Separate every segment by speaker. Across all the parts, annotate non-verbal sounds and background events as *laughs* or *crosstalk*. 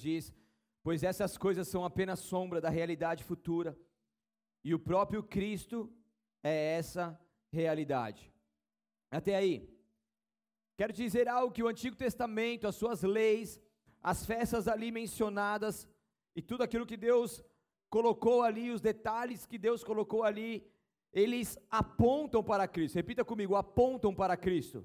Speaker 1: diz: Pois essas coisas são apenas sombra da realidade futura, e o próprio Cristo é essa realidade. Até aí. Quero dizer algo que o Antigo Testamento, as suas leis, as festas ali mencionadas e tudo aquilo que Deus colocou ali, os detalhes que Deus colocou ali, eles apontam para Cristo. Repita comigo, apontam para Cristo.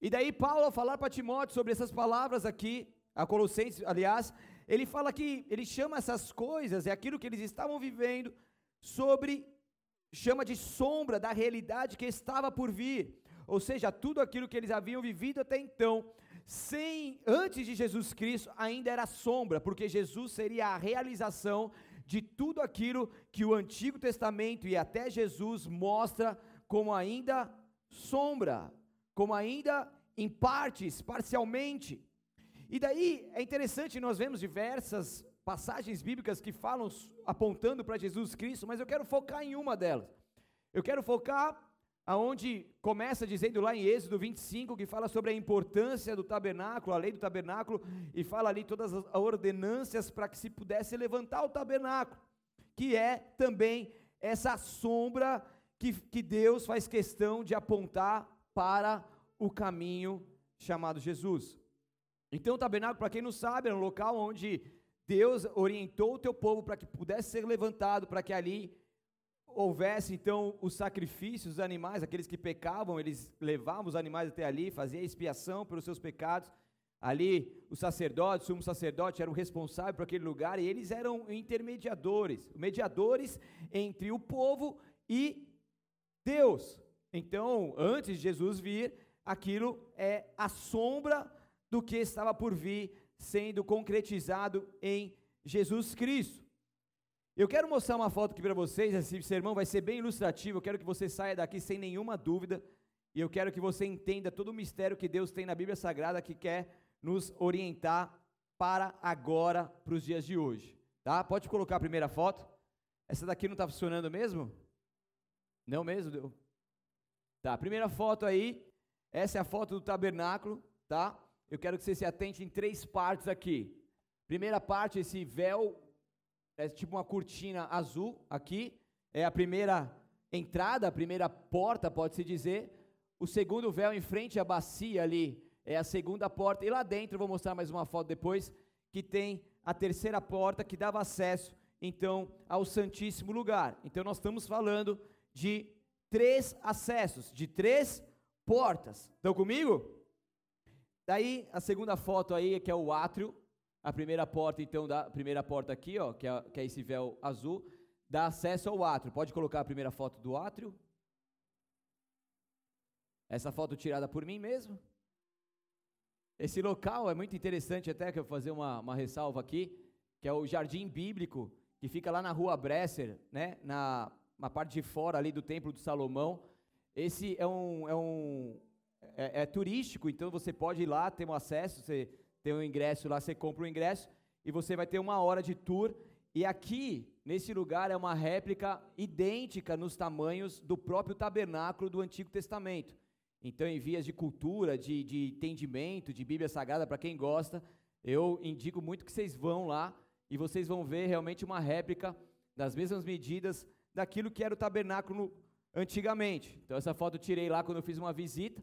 Speaker 1: E daí Paulo ao falar para Timóteo sobre essas palavras aqui, a Colossenses, aliás, ele fala que ele chama essas coisas, é aquilo que eles estavam vivendo sobre chama de sombra da realidade que estava por vir. Ou seja, tudo aquilo que eles haviam vivido até então, sem antes de Jesus Cristo, ainda era sombra, porque Jesus seria a realização de tudo aquilo que o Antigo Testamento e até Jesus mostra como ainda sombra, como ainda em partes, parcialmente. E daí é interessante, nós vemos diversas passagens bíblicas que falam apontando para Jesus Cristo, mas eu quero focar em uma delas. Eu quero focar aonde começa dizendo lá em Êxodo 25 que fala sobre a importância do tabernáculo, a lei do tabernáculo e fala ali todas as ordenâncias para que se pudesse levantar o tabernáculo, que é também essa sombra que, que Deus faz questão de apontar para o caminho chamado Jesus. Então o tabernáculo, para quem não sabe, era um local onde Deus orientou o teu povo para que pudesse ser levantado, para que ali houvesse então os sacrifícios dos animais, aqueles que pecavam, eles levavam os animais até ali, faziam expiação pelos seus pecados. Ali, o sacerdote, o sumo sacerdote, eram responsáveis por aquele lugar e eles eram intermediadores, mediadores entre o povo e Deus. Então, antes de Jesus vir, aquilo é a sombra do que estava por vir, sendo concretizado em Jesus Cristo. Eu quero mostrar uma foto aqui para vocês, esse sermão vai ser bem ilustrativo, eu quero que você saia daqui sem nenhuma dúvida, e eu quero que você entenda todo o mistério que Deus tem na Bíblia Sagrada que quer nos orientar para agora, para os dias de hoje. Tá? Pode colocar a primeira foto. Essa daqui não está funcionando mesmo? Não mesmo? Deu? Tá, primeira foto aí, essa é a foto do tabernáculo, tá? Eu quero que você se atente em três partes aqui. Primeira parte, esse véu é tipo uma cortina azul aqui, é a primeira entrada, a primeira porta, pode-se dizer. O segundo véu em frente à bacia ali é a segunda porta. E lá dentro, vou mostrar mais uma foto depois, que tem a terceira porta que dava acesso, então, ao Santíssimo Lugar. Então, nós estamos falando de três acessos, de três portas. Estão comigo? Daí, a segunda foto aí, que é o átrio, a primeira porta, então, da primeira porta aqui, ó, que é, que é esse véu azul, dá acesso ao átrio. Pode colocar a primeira foto do átrio? Essa foto tirada por mim mesmo. Esse local é muito interessante, até que eu vou fazer uma, uma ressalva aqui, que é o Jardim Bíblico, que fica lá na rua Bresser, né, na, parte de fora ali do Templo de Salomão. Esse é um, é um é, é turístico, então você pode ir lá, ter um acesso, você tem um ingresso lá, você compra um ingresso e você vai ter uma hora de tour. E aqui, nesse lugar, é uma réplica idêntica nos tamanhos do próprio tabernáculo do Antigo Testamento. Então, em vias de cultura, de, de entendimento, de Bíblia Sagrada, para quem gosta, eu indico muito que vocês vão lá e vocês vão ver realmente uma réplica das mesmas medidas daquilo que era o tabernáculo antigamente. Então, essa foto eu tirei lá quando eu fiz uma visita.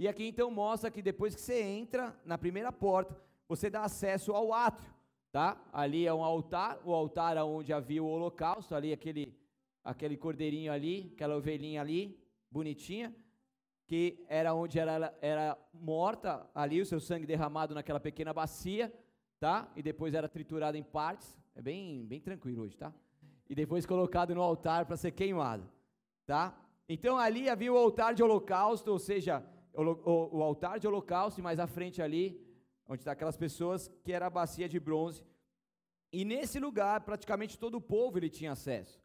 Speaker 1: E aqui então mostra que depois que você entra na primeira porta, você dá acesso ao átrio, tá? Ali é um altar, o altar onde havia o holocausto, ali aquele aquele cordeirinho ali, aquela ovelhinha ali, bonitinha, que era onde ela era morta, ali o seu sangue derramado naquela pequena bacia, tá? E depois era triturada em partes, é bem bem tranquilo hoje, tá? E depois colocado no altar para ser queimado, tá? Então ali havia o altar de holocausto, ou seja, o, o, altar de holocausto, e mais à frente ali, onde está aquelas pessoas, que era a bacia de bronze. E nesse lugar, praticamente todo o povo ele tinha acesso.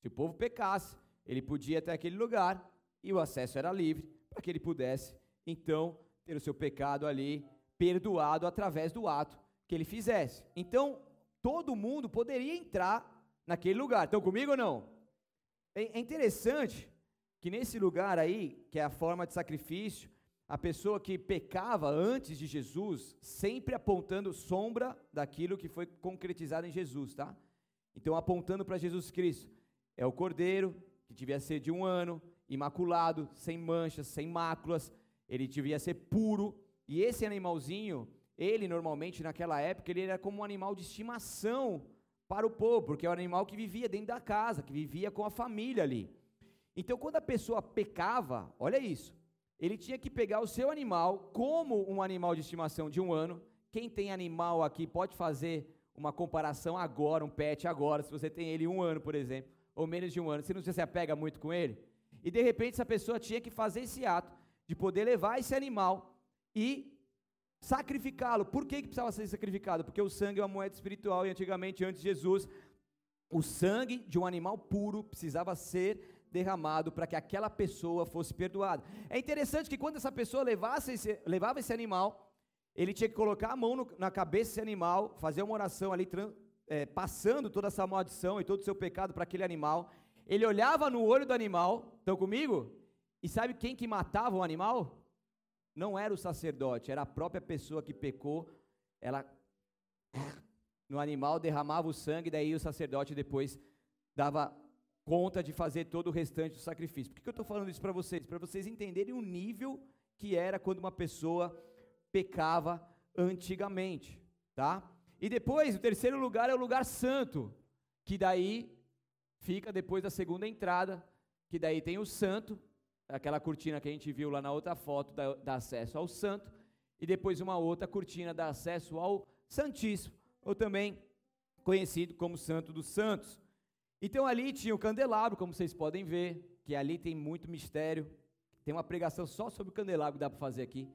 Speaker 1: Se o povo pecasse, ele podia até aquele lugar, e o acesso era livre, para que ele pudesse, então, ter o seu pecado ali perdoado através do ato que ele fizesse. Então, todo mundo poderia entrar naquele lugar. Estão comigo ou não? É, é interessante que nesse lugar aí, que é a forma de sacrifício, a pessoa que pecava antes de Jesus, sempre apontando sombra daquilo que foi concretizado em Jesus, tá? Então, apontando para Jesus Cristo. É o cordeiro, que devia ser de um ano, imaculado, sem manchas, sem máculas, ele devia ser puro. E esse animalzinho, ele normalmente naquela época, ele era como um animal de estimação para o povo, porque é um animal que vivia dentro da casa, que vivia com a família ali. Então, quando a pessoa pecava, olha isso, ele tinha que pegar o seu animal como um animal de estimação de um ano. Quem tem animal aqui pode fazer uma comparação agora, um pet agora, se você tem ele um ano, por exemplo, ou menos de um ano, você não se apega muito com ele? E de repente essa pessoa tinha que fazer esse ato de poder levar esse animal e sacrificá-lo. Por que, que precisava ser sacrificado? Porque o sangue é uma moeda espiritual e antigamente, antes de Jesus, o sangue de um animal puro precisava ser derramado para que aquela pessoa fosse perdoada. É interessante que quando essa pessoa levasse esse, levava esse animal, ele tinha que colocar a mão no, na cabeça desse animal, fazer uma oração ali, é, passando toda essa maldição e todo o seu pecado para aquele animal. Ele olhava no olho do animal, estão comigo? E sabe quem que matava o animal? Não era o sacerdote, era a própria pessoa que pecou. Ela no animal derramava o sangue, daí o sacerdote depois dava conta de fazer todo o restante do sacrifício. Por que eu estou falando isso para vocês? Para vocês entenderem o nível que era quando uma pessoa pecava antigamente, tá? E depois, o terceiro lugar é o lugar santo, que daí fica depois da segunda entrada, que daí tem o santo, aquela cortina que a gente viu lá na outra foto, dá, dá acesso ao santo, e depois uma outra cortina dá acesso ao Santíssimo, ou também conhecido como Santo dos Santos. Então ali tinha o candelabro, como vocês podem ver, que ali tem muito mistério. Tem uma pregação só sobre o candelabro que dá para fazer aqui.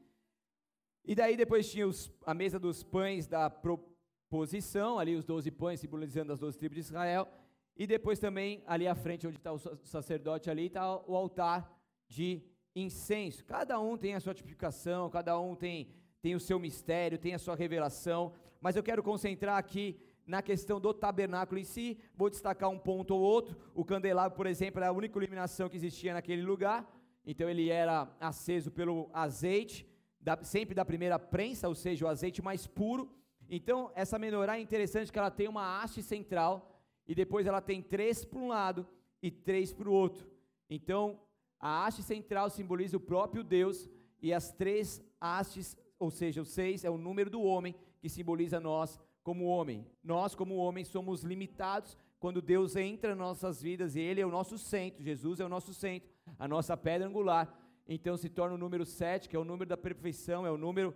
Speaker 1: E daí depois tinha os, a mesa dos pães da proposição, ali os doze pães simbolizando as doze tribos de Israel. E depois também ali à frente, onde está o sacerdote ali, está o altar de incenso. Cada um tem a sua tipificação, cada um tem, tem o seu mistério, tem a sua revelação. Mas eu quero concentrar aqui na questão do tabernáculo em si, vou destacar um ponto ou outro. O candelabro, por exemplo, era a única iluminação que existia naquele lugar, então ele era aceso pelo azeite, da, sempre da primeira prensa, ou seja, o azeite mais puro. Então, essa menorá é interessante que ela tem uma haste central e depois ela tem três para um lado e três para o outro. Então, a haste central simboliza o próprio Deus e as três hastes, ou seja, o seis é o número do homem que simboliza nós como homem. Nós, como homem, somos limitados quando Deus entra nas nossas vidas e Ele é o nosso centro, Jesus é o nosso centro, a nossa pedra angular. Então se torna o número 7, que é o número da perfeição, é o número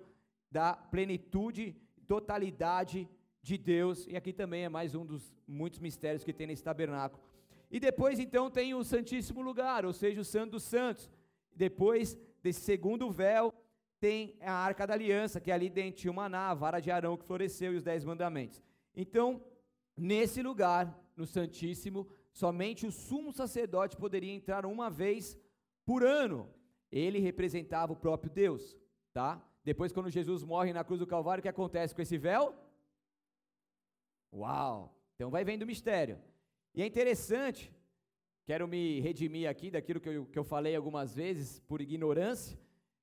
Speaker 1: da plenitude, totalidade de Deus. E aqui também é mais um dos muitos mistérios que tem nesse tabernáculo. E depois então tem o Santíssimo Lugar, ou seja, o Santo dos Santos. Depois desse segundo véu, tem a arca da aliança, que ali dentro tinha o maná, a vara de Arão que floresceu e os dez mandamentos. Então, nesse lugar, no Santíssimo, somente o sumo sacerdote poderia entrar uma vez por ano. Ele representava o próprio Deus, tá? Depois, quando Jesus morre na cruz do Calvário, o que acontece com esse véu? Uau! Então vai vendo o mistério. E é interessante, quero me redimir aqui daquilo que eu, que eu falei algumas vezes, por ignorância,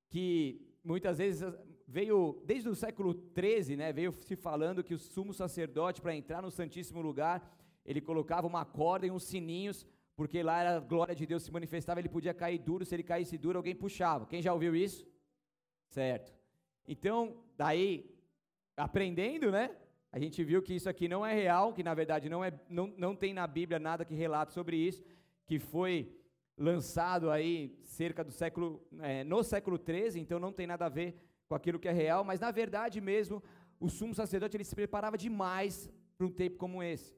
Speaker 1: que muitas vezes veio, desde o século 13, né, veio se falando que o sumo sacerdote, para entrar no Santíssimo Lugar, ele colocava uma corda e uns sininhos, porque lá era a glória de Deus se manifestava, ele podia cair duro, se ele caísse duro, alguém puxava. Quem já ouviu isso? Certo. Então, daí, aprendendo, né? A gente viu que isso aqui não é real, que na verdade não, é, não, não tem na Bíblia nada que relate sobre isso, que foi lançado aí cerca do século, é, no século 13, então não tem nada a ver com aquilo que é real, mas na verdade mesmo, o sumo sacerdote ele se preparava demais para um tempo como esse.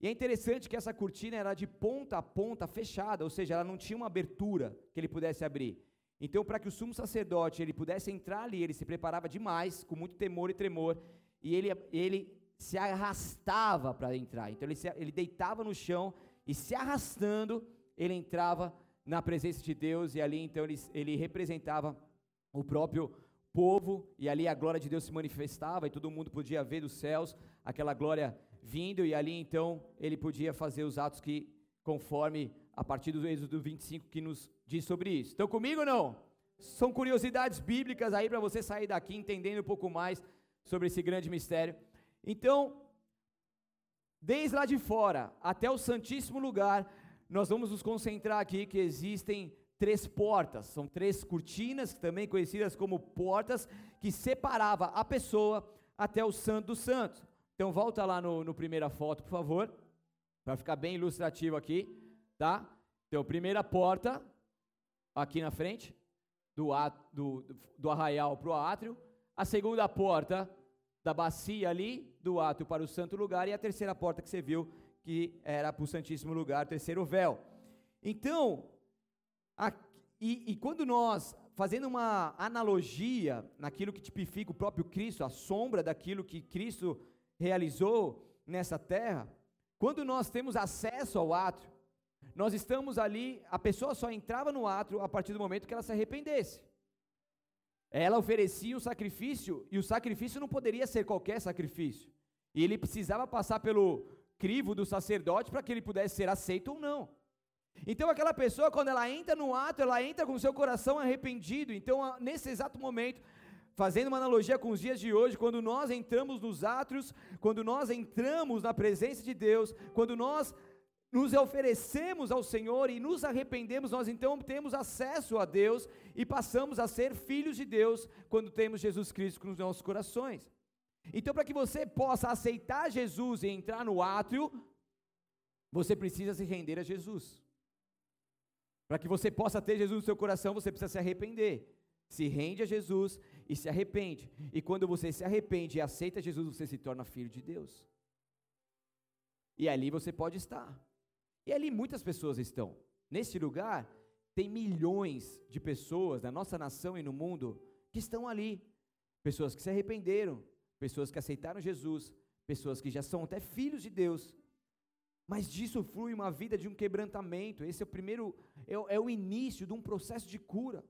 Speaker 1: E é interessante que essa cortina era de ponta a ponta fechada, ou seja, ela não tinha uma abertura que ele pudesse abrir. Então, para que o sumo sacerdote ele pudesse entrar ali, ele se preparava demais, com muito temor e tremor, e ele, ele se arrastava para entrar. Então, ele, se, ele deitava no chão e se arrastando, ele entrava na presença de Deus e ali então ele, ele representava o próprio povo e ali a glória de Deus se manifestava e todo mundo podia ver dos céus aquela glória vindo e ali então ele podia fazer os atos que conforme a partir do Êxodo 25 que nos diz sobre isso. Estão comigo ou não? São curiosidades bíblicas aí para você sair daqui entendendo um pouco mais sobre esse grande mistério. Então, desde lá de fora até o Santíssimo Lugar, nós vamos nos concentrar aqui que existem três portas, são três cortinas, também conhecidas como portas, que separava a pessoa até o Santo dos Santos. Então volta lá no, no primeira foto, por favor, para ficar bem ilustrativo aqui, tá? Então, primeira porta, aqui na frente, do, do, do arraial para o átrio, a segunda porta da bacia ali, do átrio para o santo lugar, e a terceira porta que você viu, que era para o santíssimo lugar, terceiro véu. Então, a, e, e quando nós, fazendo uma analogia naquilo que tipifica o próprio Cristo, a sombra daquilo que Cristo realizou nessa terra, quando nós temos acesso ao átrio, nós estamos ali, a pessoa só entrava no átrio a partir do momento que ela se arrependesse. Ela oferecia o sacrifício, e o sacrifício não poderia ser qualquer sacrifício. E ele precisava passar pelo crivo do sacerdote para que ele pudesse ser aceito ou não. Então aquela pessoa, quando ela entra no ato, ela entra com seu coração arrependido. Então, nesse exato momento, fazendo uma analogia com os dias de hoje, quando nós entramos nos átrios, quando nós entramos na presença de Deus, quando nós nos oferecemos ao Senhor e nos arrependemos, nós então temos acesso a Deus e passamos a ser filhos de Deus quando temos Jesus Cristo nos nossos corações. Então, para que você possa aceitar Jesus e entrar no átrio, você precisa se render a Jesus. Para que você possa ter Jesus no seu coração, você precisa se arrepender. Se rende a Jesus e se arrepende. E quando você se arrepende e aceita Jesus, você se torna filho de Deus. E ali você pode estar. E ali muitas pessoas estão. Neste lugar, tem milhões de pessoas na nossa nação e no mundo que estão ali. Pessoas que se arrependeram, pessoas que aceitaram Jesus, pessoas que já são até filhos de Deus. Mas disso flui uma vida de um quebrantamento. Esse é o primeiro, é, é o início de um processo de cura.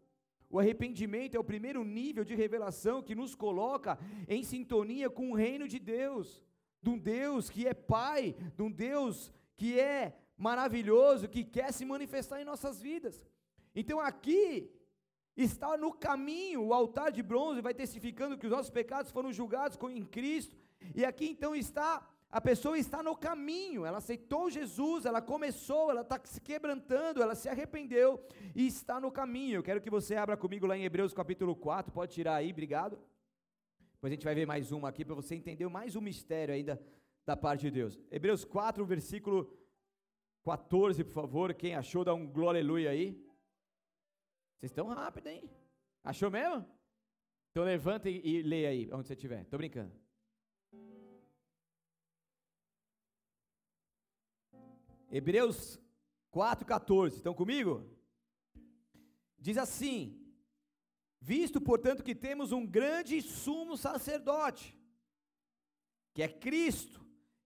Speaker 1: O arrependimento é o primeiro nível de revelação que nos coloca em sintonia com o reino de Deus, de um Deus que é Pai, de um Deus que é maravilhoso que quer se manifestar em nossas vidas. Então aqui está no caminho, o altar de bronze vai testificando que os nossos pecados foram julgados em Cristo, e aqui então está, a pessoa está no caminho, ela aceitou Jesus, ela começou, ela está se quebrantando, ela se arrependeu e está no caminho. Eu quero que você abra comigo lá em Hebreus capítulo 4, pode tirar aí, obrigado. Depois a gente vai ver mais uma aqui para você entender mais um mistério ainda da parte de Deus. Hebreus 4, versículo 14, por favor. Quem achou, dá um glória aleluia aí. Vocês estão rápido, hein? Achou mesmo? Então levanta e, leia aí, onde você estiver. Estou brincando. Hebreus 4,14. Estão comigo? Diz assim: Visto, portanto, que temos um grande sumo sacerdote, que é Cristo,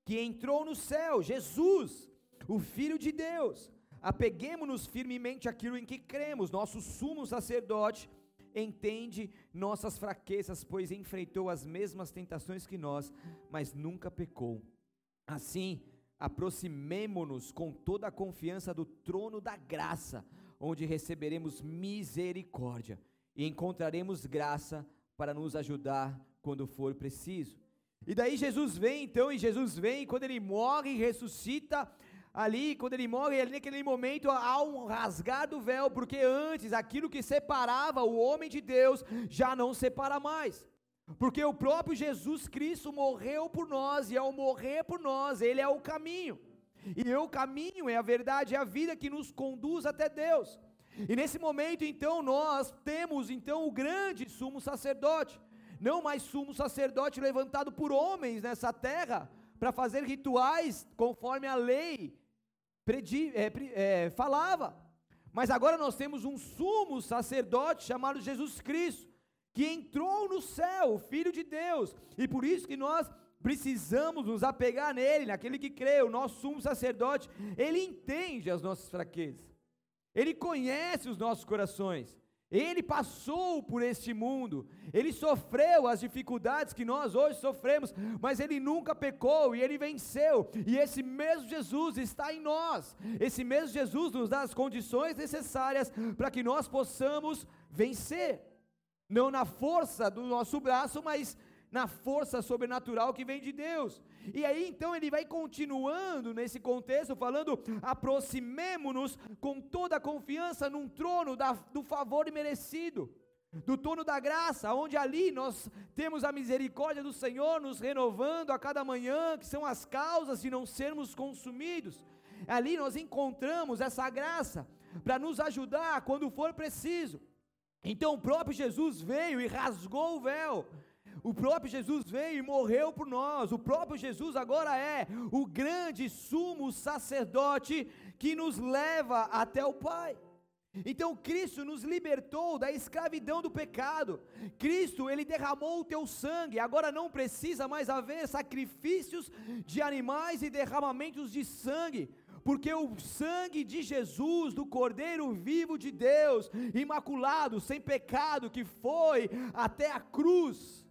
Speaker 1: que entrou no céu, Jesus, o Filho de Deus. Apeguemos-nos firmemente àquilo em que cremos. Nosso sumo sacerdote entende nossas fraquezas, pois enfrentou as mesmas tentações que nós, mas nunca pecou. Assim, aproximemo-nos com toda a confiança do trono da graça, onde receberemos misericórdia e encontraremos graça para nos ajudar quando for preciso. E daí Jesus vem, então, e Jesus vem, quando ele morre e ressuscita, ali, quando ele morre, ali naquele momento há um rasgar do véu, porque antes aquilo que separava o homem de Deus já não separa mais. Porque o próprio Jesus Cristo morreu por nós, e ao morrer por nós, Ele é o caminho. E o caminho é a verdade, é a vida que nos conduz até Deus. E nesse momento, então, nós temos então o grande sumo sacerdote, não mais sumo sacerdote levantado por homens nessa terra para fazer rituais conforme a lei predi, é, é, falava. Mas agora nós temos um sumo sacerdote chamado Jesus Cristo, que entrou no céu, o Filho de Deus, e por isso que nós precisamos nos apegar nele, naquele que crê, o nosso sumo sacerdote, ele entende as nossas fraquezas, ele conhece os nossos corações, Ele passou por este mundo, ele sofreu as dificuldades que nós hoje sofremos, mas ele nunca pecou e ele venceu. E esse mesmo Jesus está em nós. Esse mesmo Jesus nos dá as condições necessárias para que nós possamos vencer. Não na força do nosso braço, mas na força sobrenatural que vem de Deus. E aí então ele vai continuando nesse contexto, falando: aproximemo-nos com toda a confiança num trono da, do favor imerecido, do trono da graça, onde ali nós temos a misericórdia do Senhor nos renovando a cada manhã, que são as causas de não sermos consumidos. Ali nós encontramos essa graça para nos ajudar quando for preciso. Então o próprio Jesus veio e rasgou o véu o próprio Jesus veio e morreu por nós. O próprio Jesus agora é o grande sumo sacerdote que nos leva até o Pai. Então Cristo nos libertou da escravidão do pecado. Cristo, ele derramou o teu sangue. Agora não precisa mais haver sacrifícios de animais e derramamentos de sangue, porque o sangue de Jesus, do Cordeiro vivo de Deus, imaculado, sem pecado, que foi até a cruz,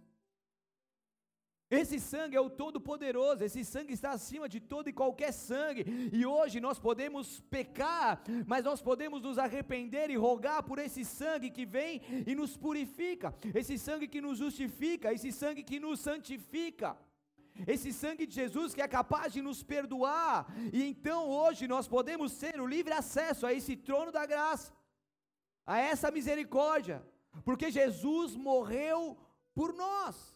Speaker 1: esse sangue é o Todo-Poderoso, esse sangue está acima de todo e qualquer sangue, e hoje nós podemos pecar, mas nós podemos nos arrepender e rogar por esse sangue que vem e nos purifica, esse sangue que nos justifica, esse sangue que nos santifica. Esse sangue de Jesus que é capaz de nos perdoar, e então hoje nós podemos ter o livre acesso a esse trono da graça, a essa misericórdia, porque Jesus morreu por nós.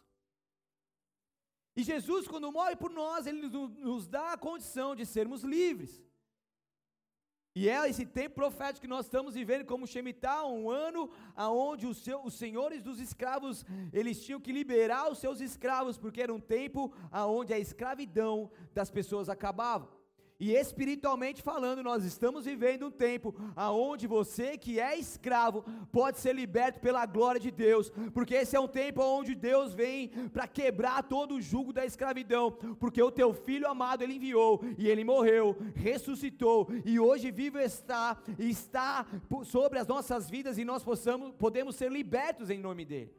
Speaker 1: E Jesus, quando morre por nós, ele nos dá a condição de sermos livres. E é esse tempo profético que nós estamos vivendo como Shemitah, um ano aonde os, os senhores dos escravos, eles tinham que liberar os seus escravos, porque era um tempo aonde a escravidão das pessoas acabava. E espiritualmente falando, nós estamos vivendo um tempo aonde você que é escravo pode ser liberto pela glória de Deus, porque esse é um tempo onde Deus vem para quebrar todo o jugo da escravidão, porque o teu filho amado ele enviou e ele morreu, ressuscitou e hoje vivo está está sobre as nossas vidas e nós possamos podemos ser libertos em nome dele.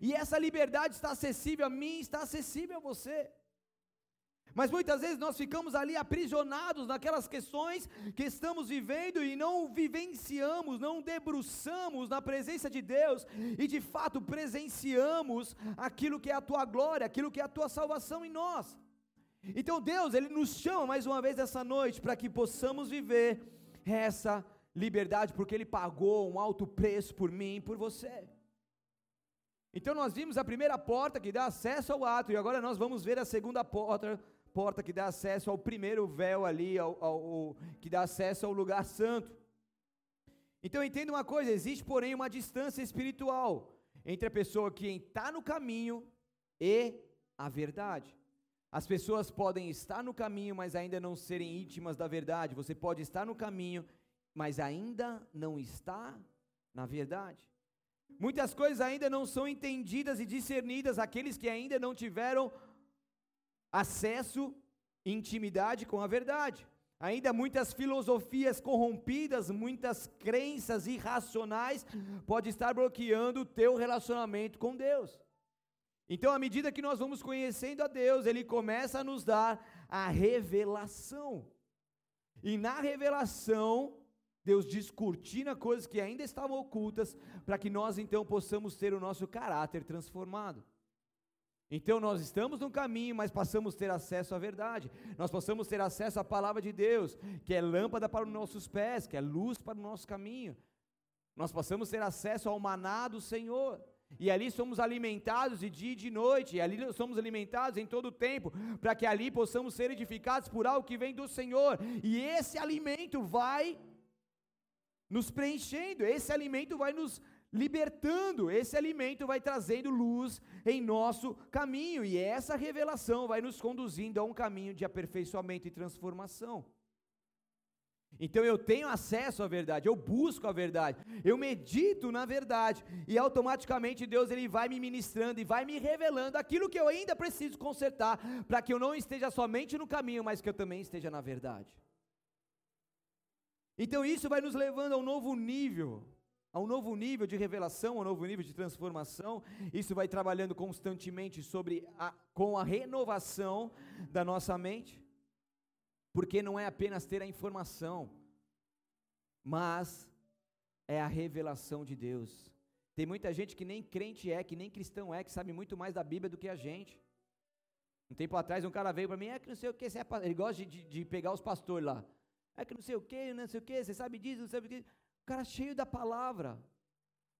Speaker 1: E essa liberdade está acessível a mim, está acessível a você. Mas muitas vezes nós ficamos ali aprisionados naquelas questões que estamos vivendo e não vivenciamos, não debruçamos na presença de Deus e de fato presenciamos aquilo que é a tua glória, aquilo que é a tua salvação em nós. Então Deus, Ele nos chama mais uma vez essa noite para que possamos viver essa liberdade, porque Ele pagou um alto preço por mim e por você. Então nós vimos a primeira porta que dá acesso ao ato, e agora nós vamos ver a segunda porta porta que dá acesso ao primeiro véu ali, ao, ao, ao, que dá acesso ao lugar santo. Então entenda uma coisa: existe, porém, uma distância espiritual entre a pessoa que está no caminho e a verdade. As pessoas podem estar no caminho, mas ainda não serem íntimas da verdade. Você pode estar no caminho, mas ainda não está na verdade. Muitas coisas ainda não são entendidas e discernidas, aqueles que ainda não tiveram acesso e intimidade com a verdade. Ainda muitas filosofias corrompidas, muitas crenças irracionais pode estar bloqueando o teu relacionamento com Deus. Então, à medida que nós vamos conhecendo a Deus, ele começa a nos dar a revelação. E na revelação, Deus descortina coisas que ainda estavam ocultas, para que nós então possamos ter o nosso caráter transformado. Então nós estamos no caminho, mas passamos a ter acesso à verdade. Nós passamos a ter acesso à palavra de Deus, que é lâmpada para os nossos pés, que é luz para o nosso caminho. Nós passamos a ter acesso ao maná do Senhor. E ali somos alimentados de dia e de noite, e ali somos alimentados em todo o tempo, para que ali possamos ser edificados por algo que vem do Senhor. E esse alimento vai nos preenchendo, esse alimento vai nos libertando, esse alimento vai trazendo luz em nosso caminho, e essa revelação vai nos conduzindo a um caminho de aperfeiçoamento e transformação. Então eu tenho acesso à verdade, eu busco a verdade, eu medito na verdade, e automaticamente Deus ele vai me ministrando e vai me revelando aquilo que eu ainda preciso consertar, para que eu não esteja somente no caminho, mas que eu também esteja na verdade. Então isso vai nos levando a um novo nível a um novo nível de revelação, a um novo nível de transformação. Isso vai trabalhando constantemente sobre a, com a renovação da nossa mente, porque não é apenas ter a informação, mas é a revelação de Deus. Tem muita gente que nem crente é, que nem cristão é, que sabe muito mais da Bíblia do que a gente. Um tempo atrás um cara veio para mim, é que não sei o que, é ele gosta de, de, pegar os pastores lá. É que não sei o que, não sei o que, você sabe disso, não sabe o que cara cheio da palavra,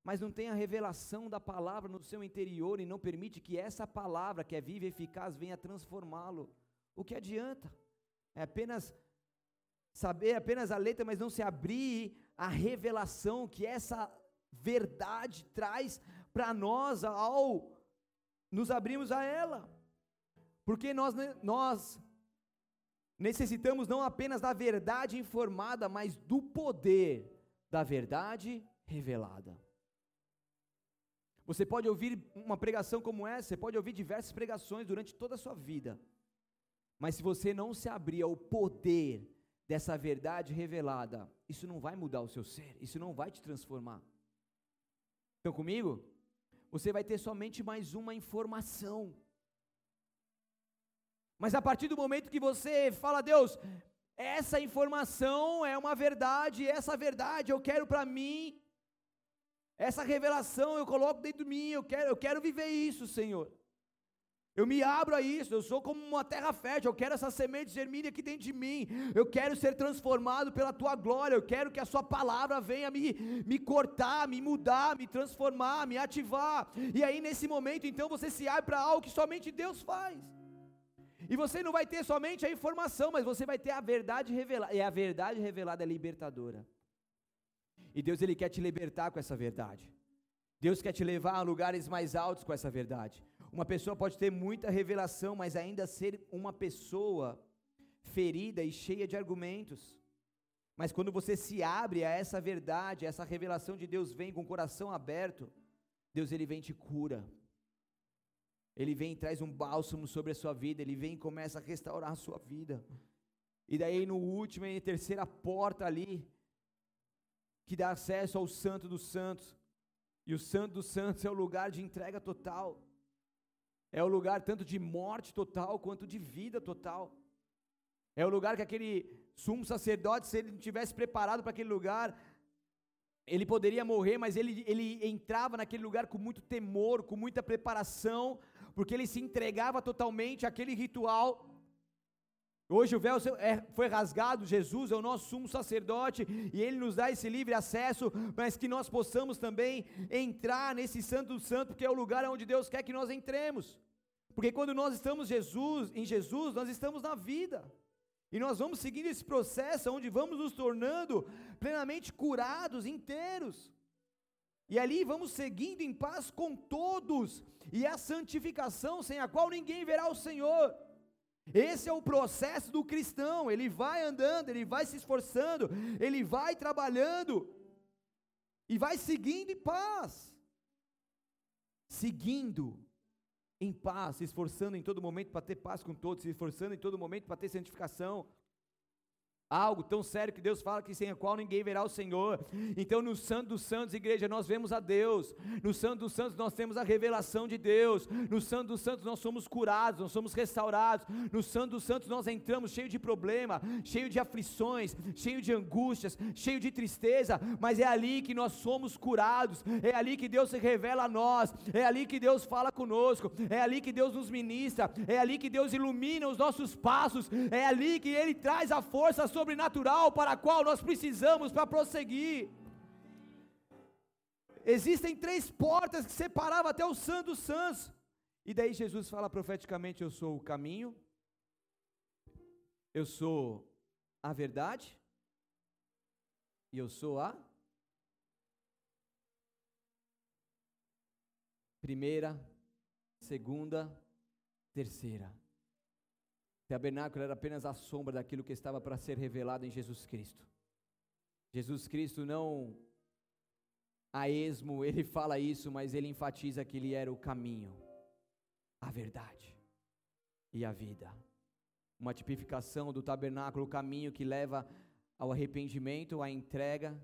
Speaker 1: mas não tem a revelação da palavra no seu interior e não permite que essa palavra, que é viva e eficaz, venha transformá-lo. O que adianta? É apenas saber apenas a letra, mas não se abrir a revelação que essa verdade traz para nós ao nos abrirmos a ela. Porque nós, nós necessitamos não apenas da verdade informada, mas do poder da verdade revelada. Você pode ouvir uma pregação como essa, você pode ouvir diversas pregações durante toda a sua vida, mas se você não se abrir ao poder dessa verdade revelada, isso não vai mudar o seu ser, isso não vai te transformar. Estão comigo? Você vai ter somente mais uma informação. Mas a partir do momento que você fala, Deus, essa informação é uma verdade, essa verdade eu quero para mim. Essa revelação eu coloco dentro de mim, eu quero, eu quero viver isso, Senhor. Eu me abro a isso, eu sou como uma terra fértil, eu quero essa semente germine aqui dentro de mim, eu quero ser transformado pela tua glória, eu quero que a sua palavra venha me, me cortar, me mudar, me transformar, me ativar. E aí nesse momento, então, você se abre para algo que somente Deus faz. E você não vai ter somente a informação, mas você vai ter a verdade revelada. E a verdade revelada é libertadora. E Deus ele quer te libertar com essa verdade. Deus quer te levar a lugares mais altos com essa verdade. Uma pessoa pode ter muita revelação, mas ainda ser uma pessoa ferida e cheia de argumentos. Mas quando você se abre a essa verdade, essa revelação de Deus vem com o coração aberto, Deus ele vem te cura. Ele vem e traz um bálsamo sobre a sua vida, ele vem e começa a restaurar a sua vida. E daí no último e terceira porta ali, que dá acesso ao Santo dos Santos. E o Santo dos Santos é o lugar de entrega total. É o lugar tanto de morte total quanto de vida total. É o lugar que aquele sumo sacerdote, se ele não tivesse preparado para aquele lugar, ele poderia morrer, mas ele, ele entrava naquele lugar com muito temor, com muita preparação, porque ele se entregava totalmente àquele ritual. Hoje o véu é, foi rasgado, Jesus é o nosso sumo sacerdote e ele nos dá esse livre acesso, mas que nós possamos também entrar nesse Santo Santo, porque é o lugar onde Deus quer que nós entremos. Porque quando nós estamos Jesus, em Jesus, nós estamos na vida. E nós vamos seguindo esse processo onde vamos nos tornando plenamente curados, inteiros. E ali vamos seguindo em paz com todos, e a santificação sem a qual ninguém verá o Senhor. Esse é o processo do cristão, ele vai andando, ele vai se esforçando, ele vai trabalhando, e vai seguindo em paz. Seguindo em paz, se esforçando em todo momento para ter paz com todos, se esforçando em todo momento para ter santificação. Algo tão sério que Deus fala que sem o qual ninguém verá o Senhor. Então, no Santo dos Santos, igreja, nós vemos a Deus. No Santo dos Santos, nós temos a revelação de Deus. No Santo dos Santos, nós somos curados, nós somos restaurados. No Santo dos Santos, nós entramos cheio de problema, cheio de aflições, cheio de angústias, cheio de tristeza. Mas é ali que nós somos curados. É ali que Deus se revela a nós. É ali que Deus fala conosco. É ali que Deus nos ministra. É ali que Deus ilumina os nossos passos. É ali que Ele traz a força sobrenatural para a qual nós precisamos para prosseguir. Existem três portas que separavam até o Santo dos. E daí Jesus fala profeticamente: Eu sou o caminho, eu sou a verdade, e eu sou a primeira, segunda, terceira. Tabernáculo era apenas a sombra daquilo que estava para ser revelado em Jesus Cristo. Jesus Cristo não a esmo, *laughs* ele fala isso, mas ele enfatiza que ele era o caminho, a verdade e a vida. Uma tipificação do tabernáculo, o caminho que leva ao arrependimento, à entrega,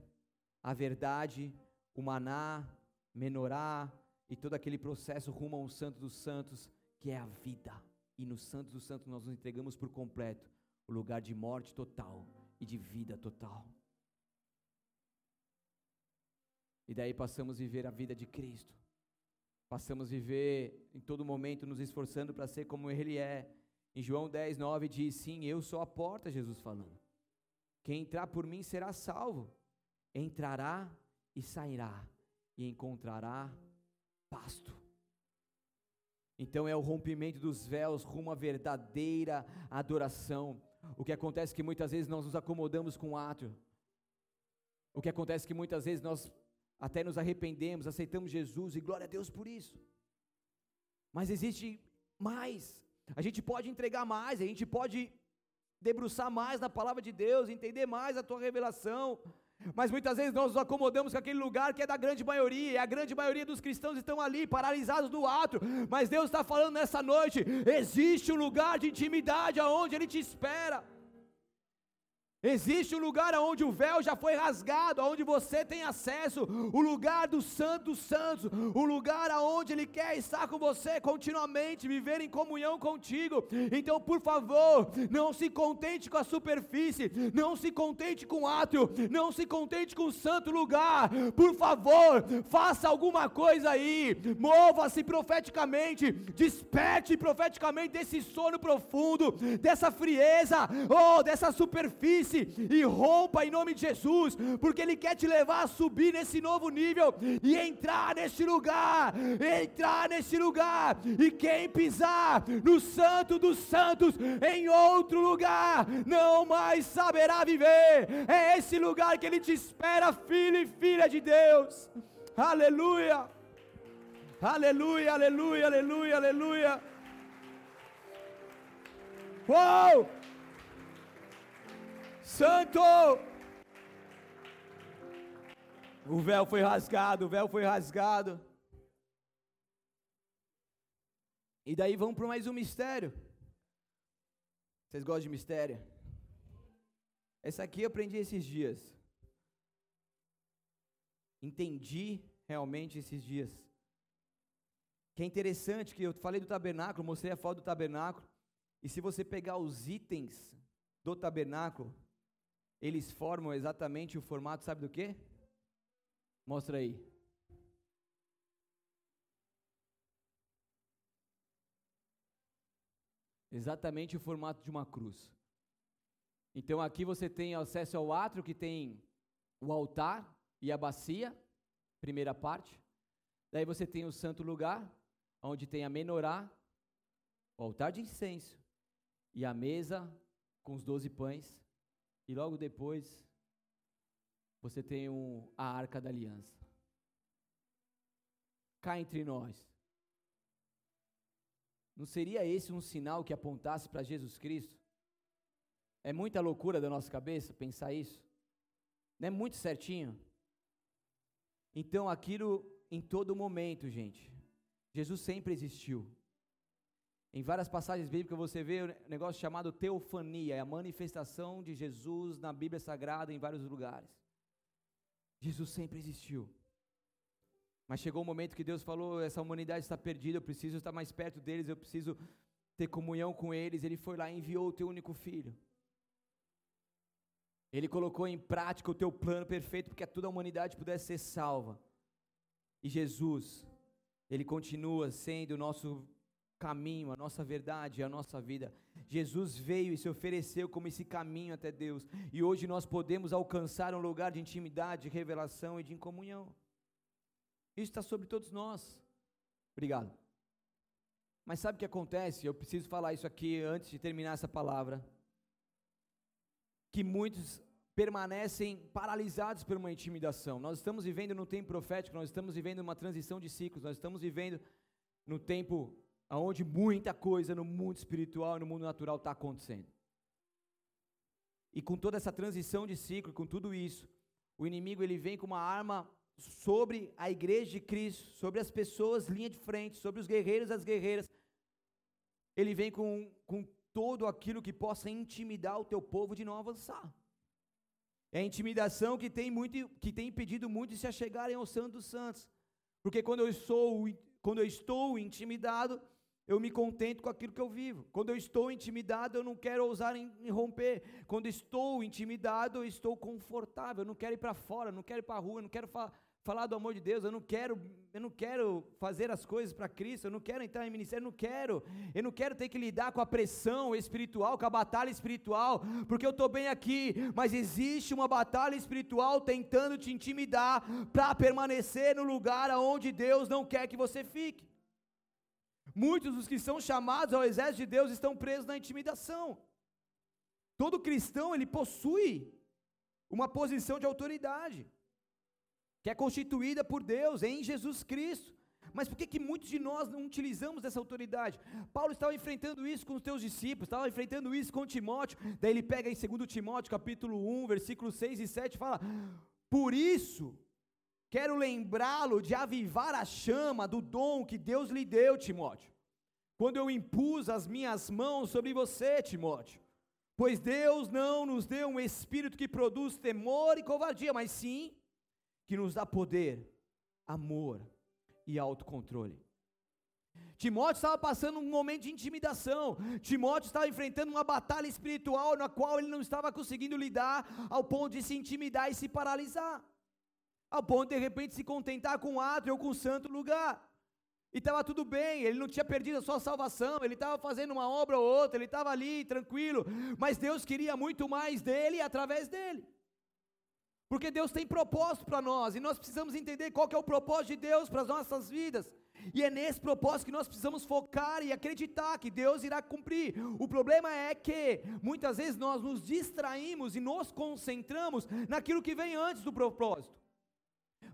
Speaker 1: à verdade, o maná, menorá e todo aquele processo rumo a um santo dos santos, que é a vida. E no santo dos santos nós nos entregamos por completo, o lugar de morte total e de vida total. E daí passamos a viver a vida de Cristo. Passamos a viver em todo momento nos esforçando para ser como Ele é. Em João 10, 9 diz: Sim, eu sou a porta, Jesus falando. Quem entrar por mim será salvo. Entrará e sairá e encontrará pasto. Então é o rompimento dos véus rumo à verdadeira adoração. O que acontece é que muitas vezes nós nos acomodamos com o átrio. O que acontece é que muitas vezes nós até nos arrependemos, aceitamos Jesus e glória a Deus por isso. Mas existe mais. A gente pode entregar mais, a gente pode debruçar mais na palavra de Deus, entender mais a tua revelação. Mas muitas vezes nós nos acomodamos com aquele lugar que é da grande maioria, e a grande maioria dos cristãos estão ali, paralisados do ato. Mas Deus está falando nessa noite: existe um lugar de intimidade aonde Ele te espera. Existe um lugar onde o véu já foi rasgado, onde você tem acesso, o lugar do Santo Santos, o lugar aonde Ele quer estar com você continuamente, viver em comunhão contigo. Então, por favor, não se contente com a superfície, não se contente com o átrio, não se contente com o santo lugar. Por favor, faça alguma coisa aí, mova-se profeticamente, desperte profeticamente desse sono profundo, dessa frieza, ou oh, dessa superfície e rompa em nome de Jesus, porque Ele quer te levar a subir nesse novo nível e entrar nesse lugar, entrar nesse lugar, e quem pisar no Santo dos Santos em outro lugar, não mais saberá viver. É esse lugar que Ele te espera, filho e filha de Deus. Aleluia. Aleluia, aleluia, aleluia, aleluia. Uou! Santo! O véu foi rasgado, o véu foi rasgado. E daí vamos para mais um mistério. Vocês gostam de mistério? Essa aqui eu aprendi esses dias. Entendi realmente esses dias. Que é interessante que eu falei do tabernáculo, mostrei a foto do tabernáculo. E se você pegar os itens do tabernáculo, eles formam exatamente o formato, sabe do que? Mostra aí. Exatamente o formato de uma cruz. Então aqui você tem acesso ao átrio que tem o altar e a bacia, primeira parte. Daí você tem o santo lugar, onde tem a menorá, o altar de incenso e a mesa com os doze pães. E logo depois, você tem um, a arca da aliança. Cá entre nós. Não seria esse um sinal que apontasse para Jesus Cristo? É muita loucura da nossa cabeça pensar isso? Não é muito certinho? Então, aquilo em todo momento, gente. Jesus sempre existiu. Em várias passagens bíblicas você vê um negócio chamado teofania, é a manifestação de Jesus na Bíblia Sagrada em vários lugares. Jesus sempre existiu. Mas chegou um momento que Deus falou: essa humanidade está perdida, eu preciso estar mais perto deles, eu preciso ter comunhão com eles. Ele foi lá e enviou o teu único filho. Ele colocou em prática o teu plano perfeito para que toda a humanidade pudesse ser salva. E Jesus, ele continua sendo o nosso caminho, a nossa verdade, a nossa vida. Jesus veio e se ofereceu como esse caminho até Deus. E hoje nós podemos alcançar um lugar de intimidade, de revelação e de comunhão. Isso está sobre todos nós. Obrigado. Mas sabe o que acontece? Eu preciso falar isso aqui antes de terminar essa palavra. Que muitos permanecem paralisados por uma intimidação. Nós estamos vivendo num tempo profético, nós estamos vivendo uma transição de ciclos, nós estamos vivendo no tempo aonde muita coisa no mundo espiritual e no mundo natural está acontecendo. E com toda essa transição de ciclo, com tudo isso, o inimigo ele vem com uma arma sobre a igreja de Cristo, sobre as pessoas linha de frente, sobre os guerreiros e as guerreiras. Ele vem com, com todo aquilo que possa intimidar o teu povo de não avançar. É a intimidação que tem, muito, que tem impedido muitos de se achegarem ao Santo dos Santos. Porque quando eu, sou, quando eu estou intimidado, eu me contento com aquilo que eu vivo. Quando eu estou intimidado, eu não quero ousar em, em romper. Quando estou intimidado, eu estou confortável. Eu não quero ir para fora, não quero ir para a rua, não quero falar falar do amor de Deus, eu não quero, eu não quero fazer as coisas para Cristo, eu não quero entrar em ministério, eu não quero, eu não quero ter que lidar com a pressão espiritual, com a batalha espiritual, porque eu estou bem aqui, mas existe uma batalha espiritual tentando te intimidar para permanecer no lugar aonde Deus não quer que você fique. Muitos dos que são chamados ao exército de Deus estão presos na intimidação. Todo cristão ele possui uma posição de autoridade que é constituída por Deus em Jesus Cristo. Mas por que, que muitos de nós não utilizamos essa autoridade? Paulo estava enfrentando isso com os teus discípulos, estava enfrentando isso com Timóteo, daí ele pega em 2 Timóteo capítulo 1, versículos 6 e 7 e fala: Por isso, quero lembrá-lo de avivar a chama do dom que Deus lhe deu, Timóteo, quando eu impus as minhas mãos sobre você, Timóteo. Pois Deus não nos deu um espírito que produz temor e covardia, mas sim que nos dá poder, amor e autocontrole. Timóteo estava passando um momento de intimidação. Timóteo estava enfrentando uma batalha espiritual na qual ele não estava conseguindo lidar, ao ponto de se intimidar e se paralisar. Ao ponto de de repente se contentar com o átrio ou com o santo lugar. E estava tudo bem, ele não tinha perdido a sua salvação, ele estava fazendo uma obra ou outra, ele estava ali tranquilo, mas Deus queria muito mais dele através dele. Porque Deus tem propósito para nós e nós precisamos entender qual é o propósito de Deus para as nossas vidas. E é nesse propósito que nós precisamos focar e acreditar que Deus irá cumprir. O problema é que muitas vezes nós nos distraímos e nos concentramos naquilo que vem antes do propósito.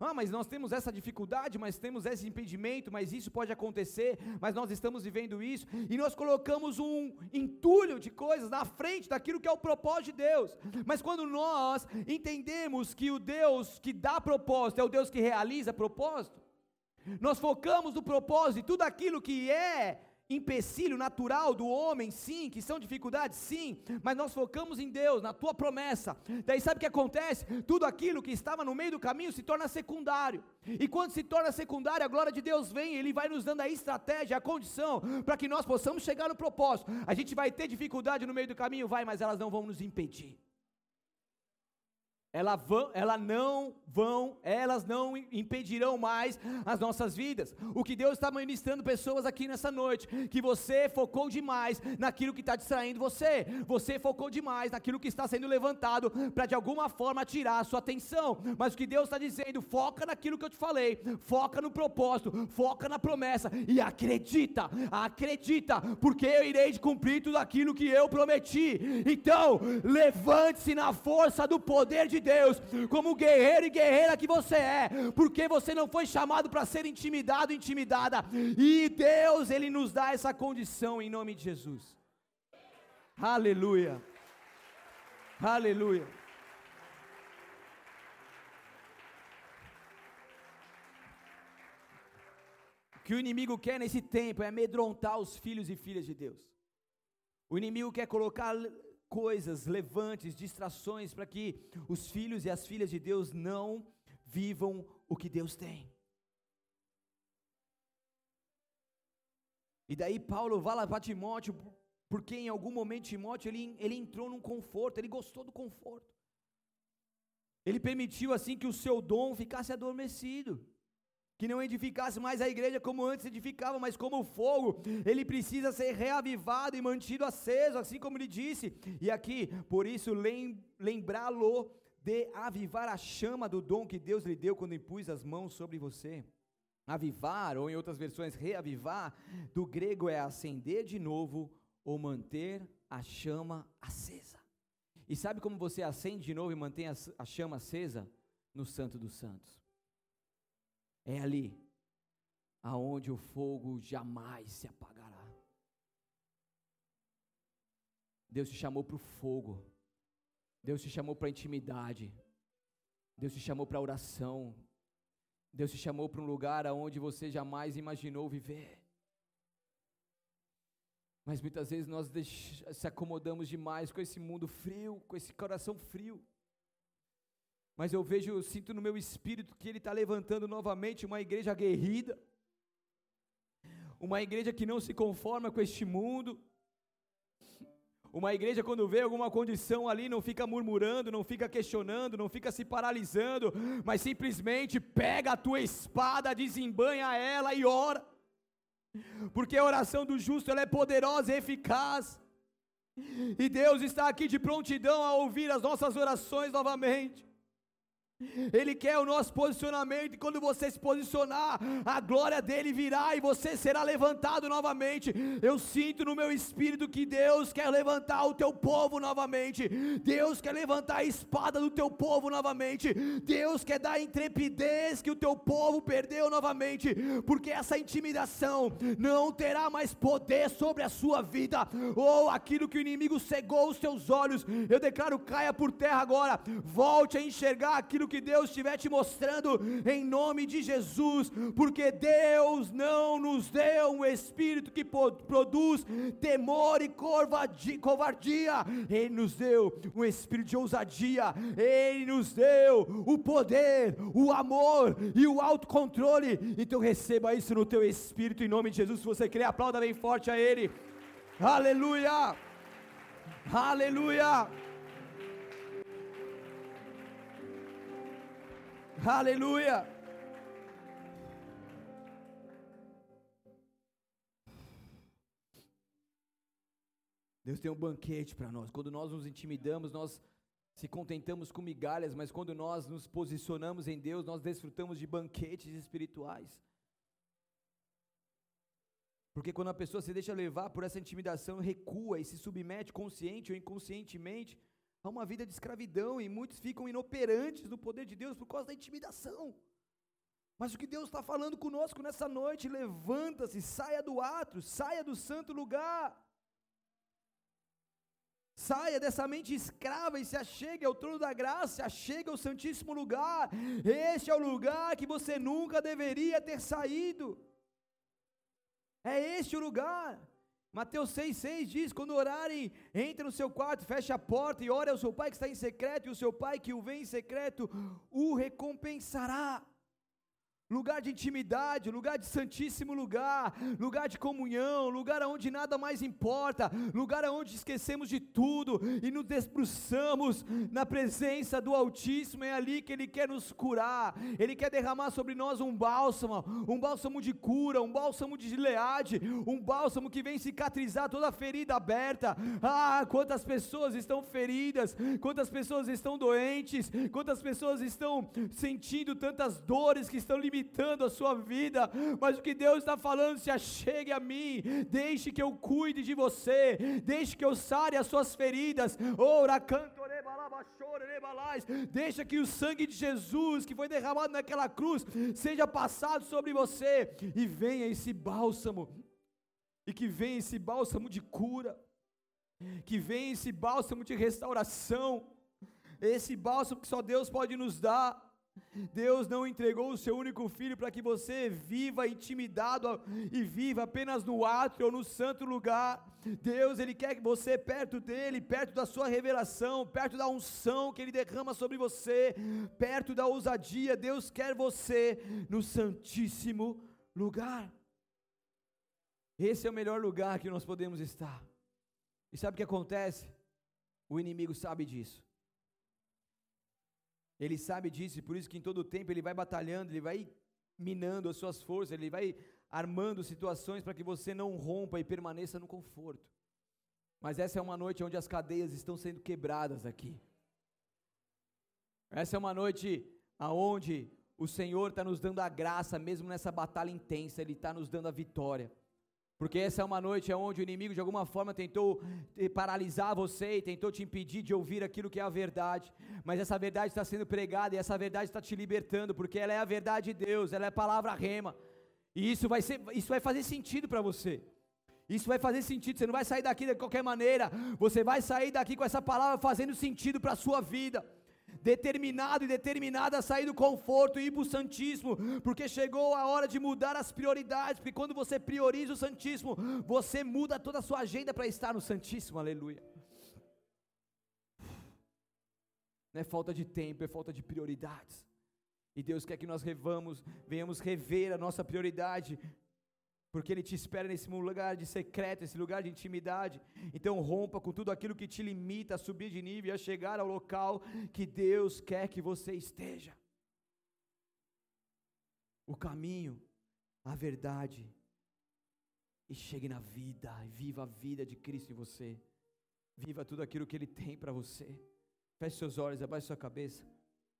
Speaker 1: Ah, mas nós temos essa dificuldade, mas temos esse impedimento, mas isso pode acontecer, mas nós estamos vivendo isso, e nós colocamos um entulho de coisas na frente daquilo que é o propósito de Deus. Mas quando nós entendemos que o Deus que dá propósito é o Deus que realiza propósito, nós focamos no propósito e tudo aquilo que é empecilho natural do homem, sim, que são dificuldades, sim, mas nós focamos em Deus, na tua promessa. Daí sabe o que acontece? Tudo aquilo que estava no meio do caminho se torna secundário. E quando se torna secundário, a glória de Deus vem, ele vai nos dando a estratégia, a condição para que nós possamos chegar no propósito. A gente vai ter dificuldade no meio do caminho, vai, mas elas não vão nos impedir. Ela, vão, ela não vão, elas não impedirão mais as nossas vidas. O que Deus está ministrando pessoas aqui nessa noite, que você focou demais naquilo que está distraindo você, você focou demais naquilo que está sendo levantado para de alguma forma tirar a sua atenção. Mas o que Deus está dizendo, foca naquilo que eu te falei, foca no propósito, foca na promessa e acredita, acredita, porque eu irei cumprir tudo aquilo que eu prometi. Então, levante-se na força do poder de de Deus, como guerreiro e guerreira que você é, porque você não foi chamado para ser intimidado, intimidada, e Deus, Ele nos dá essa condição em nome de Jesus. Aleluia, aleluia. O que o inimigo quer nesse tempo é amedrontar os filhos e filhas de Deus. O inimigo quer colocar coisas, levantes, distrações para que os filhos e as filhas de Deus não vivam o que Deus tem. E daí Paulo vai lá para Timóteo, porque em algum momento Timóteo ele, ele entrou num conforto, ele gostou do conforto. Ele permitiu assim que o seu dom ficasse adormecido que não edificasse mais a igreja como antes edificava, mas como o fogo, ele precisa ser reavivado e mantido aceso, assim como ele disse. E aqui, por isso, lembrá-lo de avivar a chama do dom que Deus lhe deu quando impus as mãos sobre você. Avivar, ou em outras versões, reavivar, do grego é acender de novo ou manter a chama acesa. E sabe como você acende de novo e mantém a, chama acesa? No Santo dos Santos. É ali aonde o fogo jamais se apagará. Deus te chamou para o fogo. Deus te chamou para a intimidade. Deus te chamou para a oração. Deus te chamou para um lugar aonde você jamais imaginou viver. Mas muitas vezes nós se acomodamos demais com esse mundo frio, com esse coração frio. Mas eu vejo, eu sinto no meu espírito que Ele está levantando novamente uma igreja aguerrida, uma igreja que não se conforma com este mundo, uma igreja, quando vê alguma condição ali, não fica murmurando, não fica questionando, não fica se paralisando, mas simplesmente pega a tua espada, desembanha ela e ora, porque a oração do justo ela é poderosa e eficaz, e Deus está aqui de prontidão a ouvir as nossas orações novamente. Ele quer o nosso posicionamento, e quando você se posicionar, a glória dele virá e você será levantado novamente. Eu sinto no meu espírito que Deus quer levantar o teu povo novamente. Deus quer levantar a espada do teu povo novamente. Deus quer dar a intrepidez que o teu povo perdeu novamente, porque essa intimidação não terá mais poder sobre a sua vida, ou aquilo que o inimigo cegou os teus olhos. Eu declaro: caia por terra agora, volte a enxergar aquilo que Deus estiver te mostrando, em nome de Jesus, porque Deus não nos deu um espírito que produz temor e covardia, Ele nos deu um espírito de ousadia, Ele nos deu o poder, o amor e o autocontrole. Então receba isso no teu espírito, em nome de Jesus. Se você crê, aplauda bem forte a Ele. Aleluia! Aleluia! Aleluia! Deus tem um banquete para nós. Quando nós nos intimidamos, nós se contentamos com migalhas, mas quando nós nos posicionamos em Deus, nós desfrutamos de banquetes espirituais. Porque quando a pessoa se deixa levar por essa intimidação, recua e se submete consciente ou inconscientemente, a uma vida de escravidão e muitos ficam inoperantes no poder de Deus por causa da intimidação. Mas o que Deus está falando conosco nessa noite, levanta-se, saia do ato, saia do santo lugar. Saia dessa mente escrava e se achegue ao trono da graça, achegue ao santíssimo lugar. Este é o lugar que você nunca deveria ter saído. É este o lugar. Mateus 6,6 diz: quando orarem, entre no seu quarto, feche a porta e ore ao seu pai que está em secreto, e o seu pai que o vê em secreto o recompensará lugar de intimidade, lugar de santíssimo lugar, lugar de comunhão, lugar onde nada mais importa, lugar onde esquecemos de tudo e nos debruçamos na presença do Altíssimo. É ali que Ele quer nos curar, Ele quer derramar sobre nós um bálsamo, um bálsamo de cura, um bálsamo de leade, um bálsamo que vem cicatrizar toda ferida aberta. Ah, quantas pessoas estão feridas, quantas pessoas estão doentes, quantas pessoas estão sentindo tantas dores que estão limitadas limitando a sua vida, mas o que Deus está falando, se achegue a mim, deixe que eu cuide de você, deixe que eu sare as suas feridas, ora canto deixa que o sangue de Jesus que foi derramado naquela cruz seja passado sobre você. E venha esse bálsamo, e que venha esse bálsamo de cura, que venha esse bálsamo de restauração, esse bálsamo que só Deus pode nos dar. Deus não entregou o seu único filho para que você viva intimidado e viva apenas no átrio ou no santo lugar. Deus, Ele quer que você perto dEle, perto da sua revelação, perto da unção que Ele derrama sobre você, perto da ousadia. Deus quer você no santíssimo lugar. Esse é o melhor lugar que nós podemos estar. E sabe o que acontece? O inimigo sabe disso. Ele sabe disso e por isso que em todo tempo ele vai batalhando, ele vai minando as suas forças, ele vai armando situações para que você não rompa e permaneça no conforto. Mas essa é uma noite onde as cadeias estão sendo quebradas aqui. Essa é uma noite aonde o Senhor está nos dando a graça, mesmo nessa batalha intensa, Ele está nos dando a vitória. Porque essa é uma noite onde o inimigo de alguma forma tentou paralisar você e tentou te impedir de ouvir aquilo que é a verdade. Mas essa verdade está sendo pregada e essa verdade está te libertando, porque ela é a verdade de Deus, ela é a palavra rema. E isso vai, ser, isso vai fazer sentido para você. Isso vai fazer sentido, você não vai sair daqui de qualquer maneira, você vai sair daqui com essa palavra fazendo sentido para a sua vida determinado e determinada a sair do conforto e ir para o Santíssimo, porque chegou a hora de mudar as prioridades, porque quando você prioriza o Santíssimo, você muda toda a sua agenda para estar no Santíssimo, aleluia. Não é falta de tempo, é falta de prioridades. E Deus quer que nós revamos, venhamos rever a nossa prioridade, porque Ele te espera nesse lugar de secreto, esse lugar de intimidade. Então rompa com tudo aquilo que te limita a subir de nível e a chegar ao local que Deus quer que você esteja. O caminho, a verdade, e chegue na vida, viva a vida de Cristo em você. Viva tudo aquilo que Ele tem para você. Feche seus olhos, abaixe sua cabeça.